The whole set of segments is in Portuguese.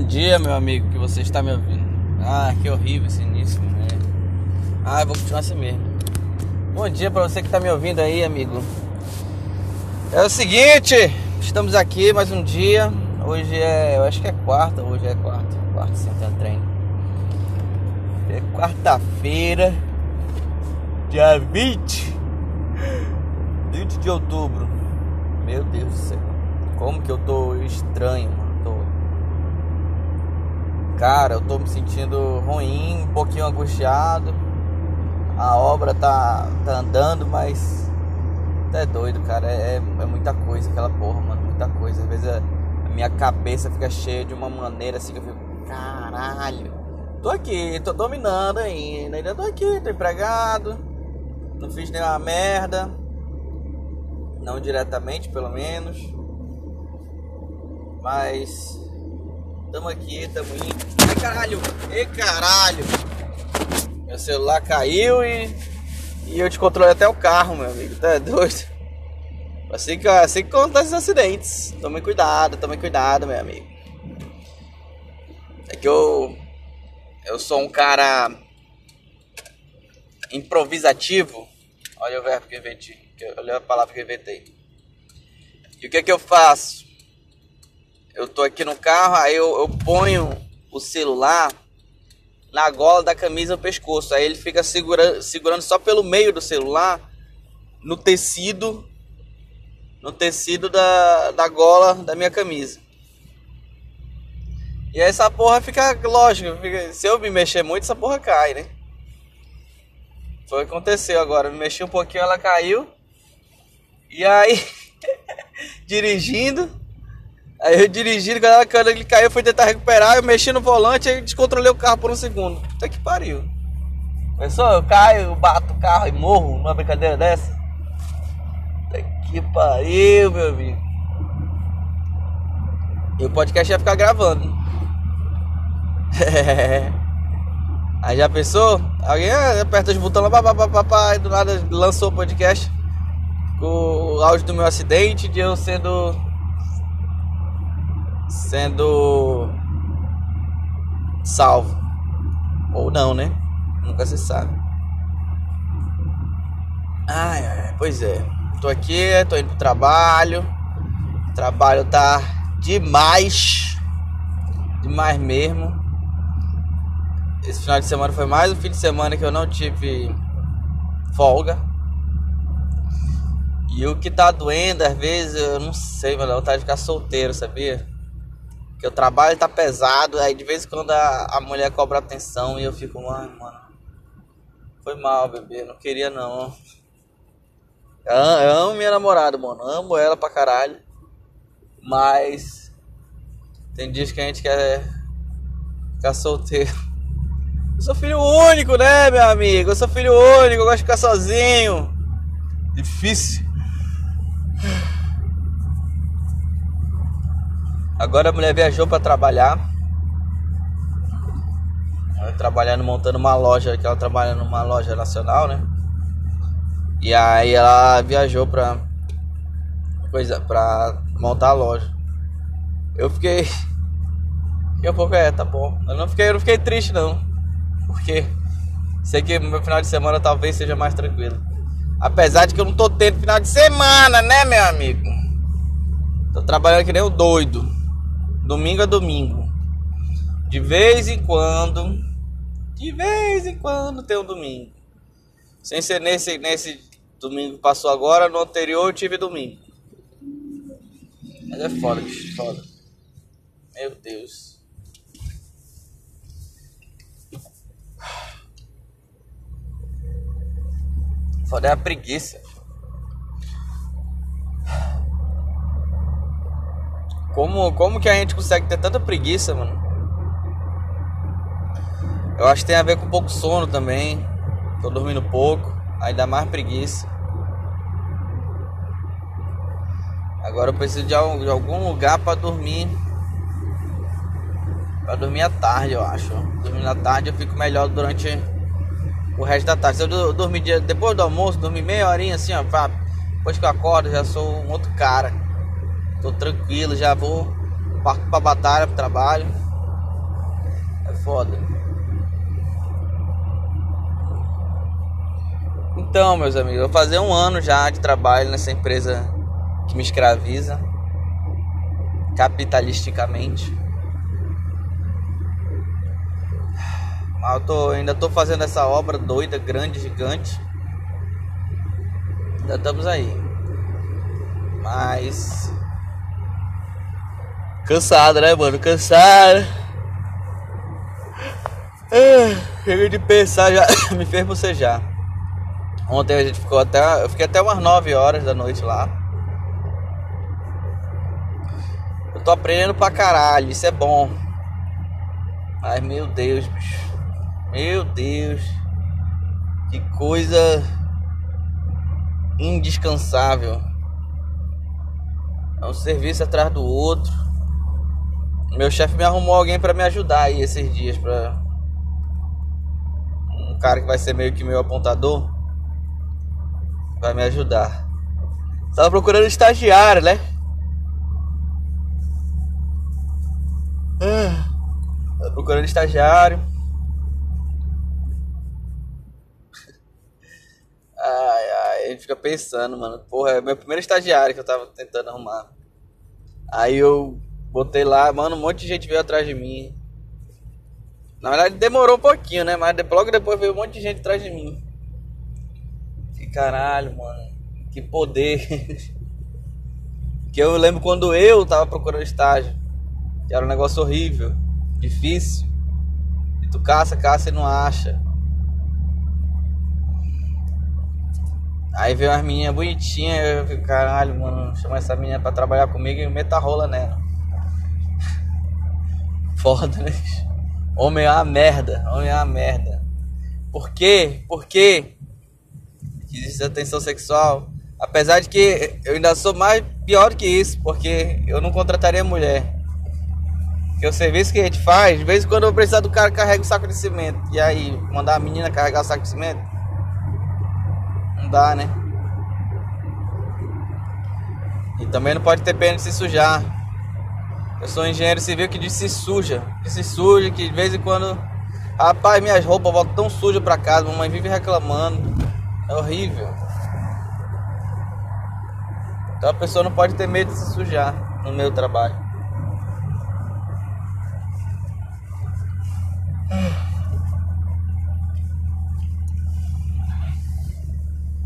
Bom dia, meu amigo, que você está me ouvindo. Ah, que horrível esse início, né? Ah, vou continuar assim mesmo. Bom dia para você que está me ouvindo aí, amigo. É o seguinte, estamos aqui mais um dia. Hoje é, eu acho que é quarta, hoje é quarta, quarta sentando treino. É quarta-feira, dia 20, 20 de outubro. Meu Deus do céu, como que eu tô estranho, mano. Cara, eu tô me sentindo ruim, um pouquinho angustiado. A obra tá, tá andando, mas é doido, cara. É, é, muita coisa aquela porra, mano. Muita coisa. Às vezes a, a, minha cabeça fica cheia de uma maneira assim que eu fico, caralho. Tô aqui, tô dominando ainda. Ainda tô aqui, tô empregado. Não fiz nenhuma merda. Não diretamente, pelo menos. Mas. Tamo aqui, tamo indo. Ai caralho! Ei caralho! Meu celular caiu e e eu te controlei até o carro, meu amigo. Tá doido? Assim que, assim que acontece os acidentes. Tome cuidado, tome cuidado, meu amigo. É que eu. Eu sou um cara. improvisativo. Olha o verbo que eu inventei. Olha a palavra que eu inventei. E o que é que eu faço? Eu tô aqui no carro, aí eu, eu ponho o celular na gola da camisa no pescoço. Aí ele fica segura, segurando só pelo meio do celular no tecido no tecido da, da gola da minha camisa. E aí essa porra fica, lógico, fica, se eu me mexer muito, essa porra cai, né? Foi o que aconteceu agora. Me mexi um pouquinho, ela caiu. E aí, dirigindo, Aí eu dirigindo, quando ele caiu, fui tentar recuperar, eu mexi no volante e descontrolei o carro por um segundo. Até que pariu. Pensou? Eu caio, eu bato o carro e morro numa brincadeira dessa? Até que pariu, meu amigo. E o podcast ia ficar gravando. Aí já pensou? Alguém aperta os botões lá, papapá, e do nada lançou o podcast com o áudio do meu acidente, de eu sendo sendo salvo. Ou não, né? Nunca se sabe. Ai, ai, pois é. Tô aqui, tô indo pro trabalho. O trabalho tá demais. Demais mesmo. Esse final de semana foi mais um fim de semana que eu não tive folga. E o que tá doendo, às vezes, eu não sei, mano, vontade de ficar solteiro, sabia? Que o trabalho tá pesado, aí de vez em quando a, a mulher cobra atenção e eu fico, mano, mano, foi mal, bebê, não queria não. Eu, amo minha namorada, mano, amo ela pra caralho, mas tem dias que a gente quer ficar solteiro. Eu sou filho único, né, meu amigo? Eu sou filho único, eu gosto de ficar sozinho. Difícil. Agora a mulher viajou para trabalhar. Ela trabalhando, montando uma loja, que ela trabalha numa loja nacional, né? E aí ela viajou pra coisa para montar a loja. Eu fiquei fiquei um pouco é, tá bom. Eu não fiquei, eu não fiquei triste não. Porque sei que meu final de semana talvez seja mais tranquilo. Apesar de que eu não tô tendo final de semana, né, meu amigo? Tô trabalhando que nem o doido domingo a domingo. De vez em quando, de vez em quando tem um domingo. Sem ser nesse, nesse domingo que passou agora, no anterior eu tive domingo. Mas é foda, foda. Meu Deus. Foda é a preguiça. Como, como que a gente consegue ter tanta preguiça, mano? Eu acho que tem a ver com pouco sono também. Tô dormindo pouco, aí dá mais preguiça. Agora eu preciso de, algum lugar para dormir. Para dormir à tarde, eu acho. Dormir à tarde eu fico melhor durante o resto da tarde. Se eu dormir depois do almoço, dormir meia horinha assim, ó, depois que eu acordo, já sou um outro cara. Tô tranquilo, já vou parto pra batalha, pro trabalho. foda. Então, meus amigos, eu vou fazer um ano já de trabalho nessa empresa que me escraviza capitalisticamente. Mas eu tô, ainda tô fazendo essa obra doida, grande, gigante. Ainda estamos aí. Mas. Cansado, né, mano? Cansado. Ah, chega de pensar já. Me fez bocejar. Ontem a gente ficou até. Eu fiquei até umas 9 horas da noite lá. Eu tô aprendendo pra caralho, isso é bom. Mas meu Deus, bicho. Meu Deus. Que coisa indescansável. É um serviço atrás do outro. Meu chefe me arrumou alguém para me ajudar aí esses dias para um cara que vai ser meio que meu apontador vai me ajudar. Tava procurando estagiário, né? Ah, tava procurando estagiário. Ai, ai, a gente fica pensando, mano. Porra, é meu primeiro estagiário que eu tava tentando arrumar. Aí eu botei lá, mano, um monte de gente veio atrás de mim. Na verdade demorou um pouquinho, né? Mas logo depois veio um monte de gente atrás de mim. Que caralho, mano. Que poder. que eu lembro quando eu tava procurando estágio. Que era um negócio horrível, difícil. E tu caça, caça e não acha. Aí veio umas meninas bonitinhas, eu fico, caralho, mano, chama essa menina pra trabalhar comigo e meta rola nela. Foda, né? Homem é uma merda, homem é uma merda. Por quê? Por quê? Que existe atenção sexual. Apesar de que eu ainda sou mais pior que isso, porque eu não contrataria mulher. Porque o serviço que a gente faz, de vez em quando eu precisar do cara carrega o saco de cimento. E aí, mandar a menina carregar o saco de cimento? dá, né? E também não pode ter pena de se sujar. Eu sou engenheiro civil que diz se suja. Que se suja, que de vez em quando. Rapaz, minhas roupas voltam tão sujas pra casa. Mamãe vive reclamando. É horrível. Então a pessoa não pode ter medo de se sujar no meu trabalho.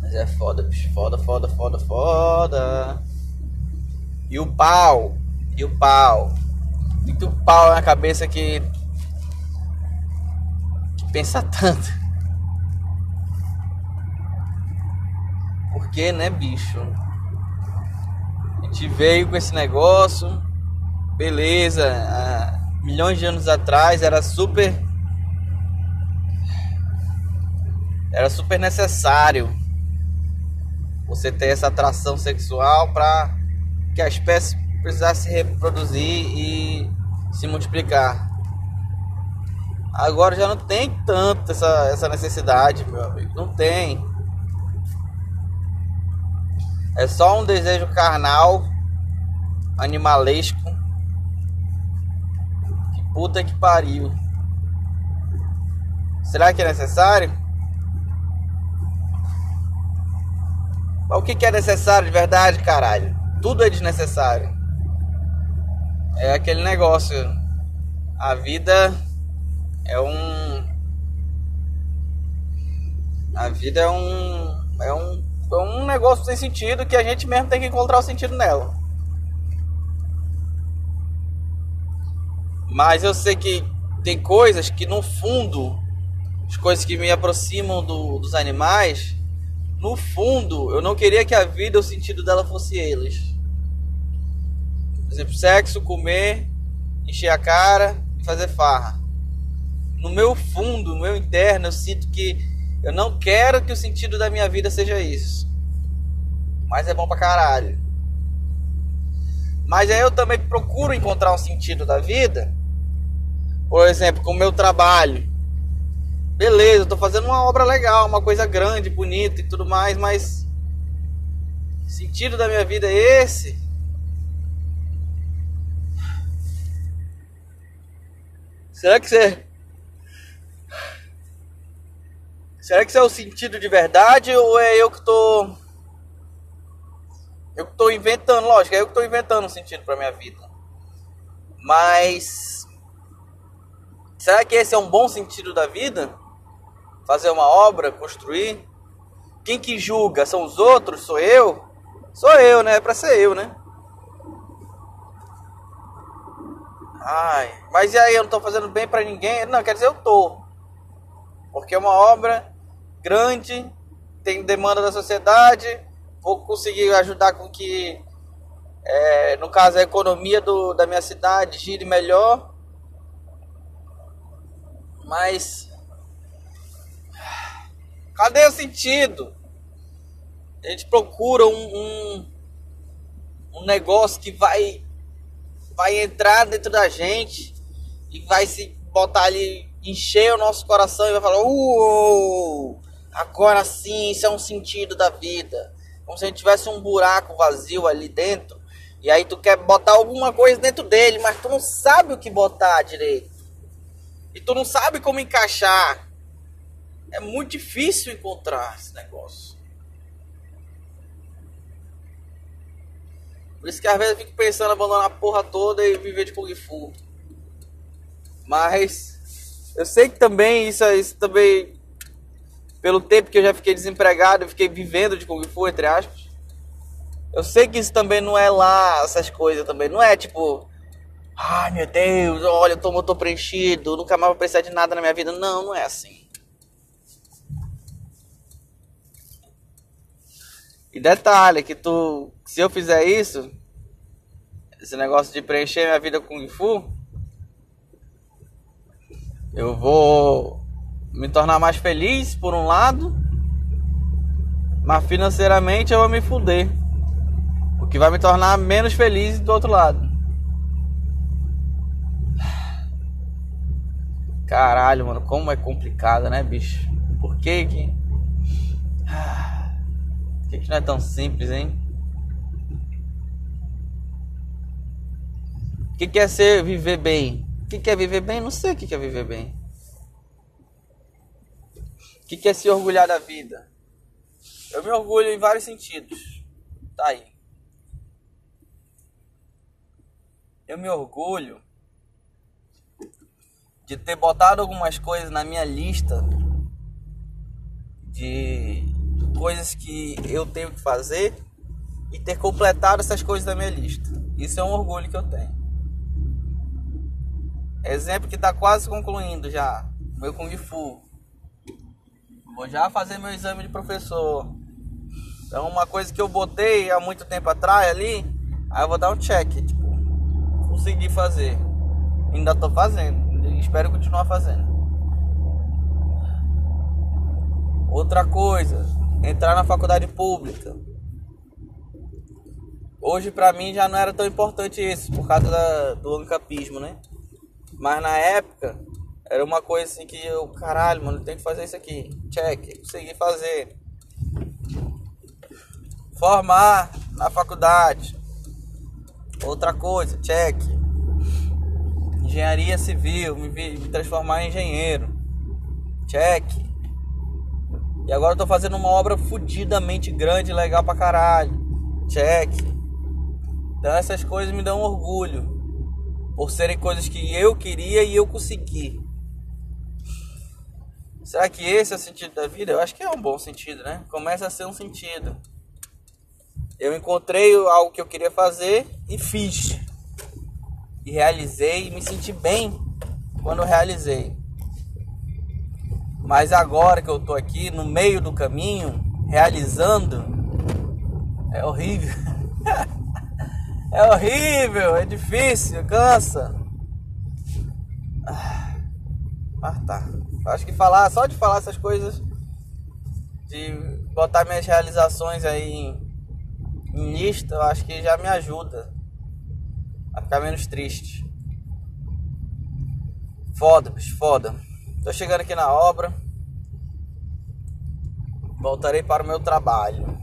Mas é foda, bicho. Foda, foda, foda, foda. E o pau. E o pau. E o pau na cabeça que. que pensa tanto. Porque, né, bicho? A gente veio com esse negócio. Beleza. Há milhões de anos atrás era super. Era super necessário você ter essa atração sexual para que a espécie precisasse se reproduzir e se multiplicar. Agora já não tem tanto essa, essa necessidade, meu amigo. Não tem. É só um desejo carnal, animalesco. Que puta que pariu. Será que é necessário? Mas o que, é necessário de verdade, caralho? Tudo é desnecessário. É aquele negócio. A vida é um. A vida é um. É um, é um negócio sem sentido que a gente mesmo tem que encontrar o sentido nela. Mas eu sei que tem coisas que no fundo, as coisas que me aproximam do, dos animais, no fundo, eu não queria que a vida, o sentido dela fosse eles. Por exemplo, sexo, comer, encher a cara e fazer farra. No meu fundo, no meu interno, eu sinto que eu não quero que o sentido da minha vida seja isso. Mas é bom pra caralho. Mas aí eu também procuro encontrar um sentido da vida. Por exemplo, com o meu trabalho beleza, eu tô fazendo uma obra legal, uma coisa grande, bonita e tudo mais, mas sentido da minha vida é esse? Será que você. Será que isso é o sentido de verdade ou é eu que tô. Eu que tô inventando, lógico, é eu que tô inventando um sentido pra minha vida. Mas. Será que esse é um bom sentido da vida? Fazer uma obra, construir? Quem que julga? São os outros? Sou eu? Sou eu, né? É pra ser eu, né? Ai, mas e aí, eu não tô fazendo bem para ninguém? Não, quer dizer, eu tô. Porque é uma obra grande, tem demanda da sociedade, vou conseguir ajudar com que, é, no caso, a economia do, da minha cidade gire melhor. Mas. Cadê o sentido? A gente procura um, um, um negócio que vai vai entrar dentro da gente e vai se botar ali, encher o nosso coração e vai falar: Uou, agora sim, isso é um sentido da vida. Como se a gente tivesse um buraco vazio ali dentro. E aí tu quer botar alguma coisa dentro dele, mas tu não sabe o que botar direito. E tu não sabe como encaixar. É muito difícil encontrar esse negócio. Por isso que às vezes eu fico pensando em abandonar a porra toda e viver de Kung Fu. Mas eu sei que também isso, isso também pelo tempo que eu já fiquei desempregado, eu fiquei vivendo de Kung Fu, entre aspas. Eu sei que isso também não é lá, essas coisas também. Não é tipo, ai meu Deus, olha, eu tô, tô preenchido, nunca mais vou precisar de nada na minha vida. Não, não é assim. E detalhe, que tu, se eu fizer isso, esse negócio de preencher minha vida com Fu, eu vou me tornar mais feliz por um lado, mas financeiramente eu vou me fuder. O que vai me tornar menos feliz do outro lado. Caralho, mano, como é complicado, né, bicho? Por que que que, que não é tão simples, hein? O que, que é ser viver bem? O que, que é viver bem? Não sei o que, que é viver bem. O que, que é se orgulhar da vida? Eu me orgulho em vários sentidos. Tá aí. Eu me orgulho de ter botado algumas coisas na minha lista de coisas que eu tenho que fazer e ter completado essas coisas da minha lista. Isso é um orgulho que eu tenho. Exemplo que está quase concluindo já. Meu Kung Fu. Vou já fazer meu exame de professor. Então uma coisa que eu botei há muito tempo atrás ali, aí eu vou dar um check, tipo, consegui fazer. Ainda estou fazendo. Espero continuar fazendo. Outra coisa, entrar na faculdade pública. Hoje para mim já não era tão importante isso, por causa da, do ancapismo, né? Mas na época era uma coisa assim que eu, caralho, mano, tem que fazer isso aqui. Check, consegui fazer. Formar na faculdade. Outra coisa, check. Engenharia civil, me, me transformar em engenheiro. Check. E agora eu tô fazendo uma obra fudidamente grande, legal pra caralho. Check. Então essas coisas me dão orgulho. Por serem coisas que eu queria e eu consegui. Será que esse é o sentido da vida? Eu acho que é um bom sentido, né? Começa a ser um sentido. Eu encontrei algo que eu queria fazer e fiz. E realizei e me senti bem quando realizei. Mas agora que eu tô aqui no meio do caminho, realizando, é horrível. é horrível, é difícil, cansa. Mas tá. Acho que falar, só de falar essas coisas, de botar minhas realizações aí em, em lista, eu acho que já me ajuda a ficar menos triste. Foda, bicho, foda. Tô chegando aqui na obra. Voltarei para o meu trabalho.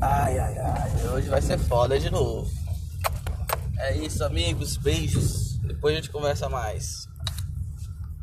Ai, ai, ai. Hoje vai ser foda de novo. É isso, amigos. Beijos. Depois a gente conversa mais.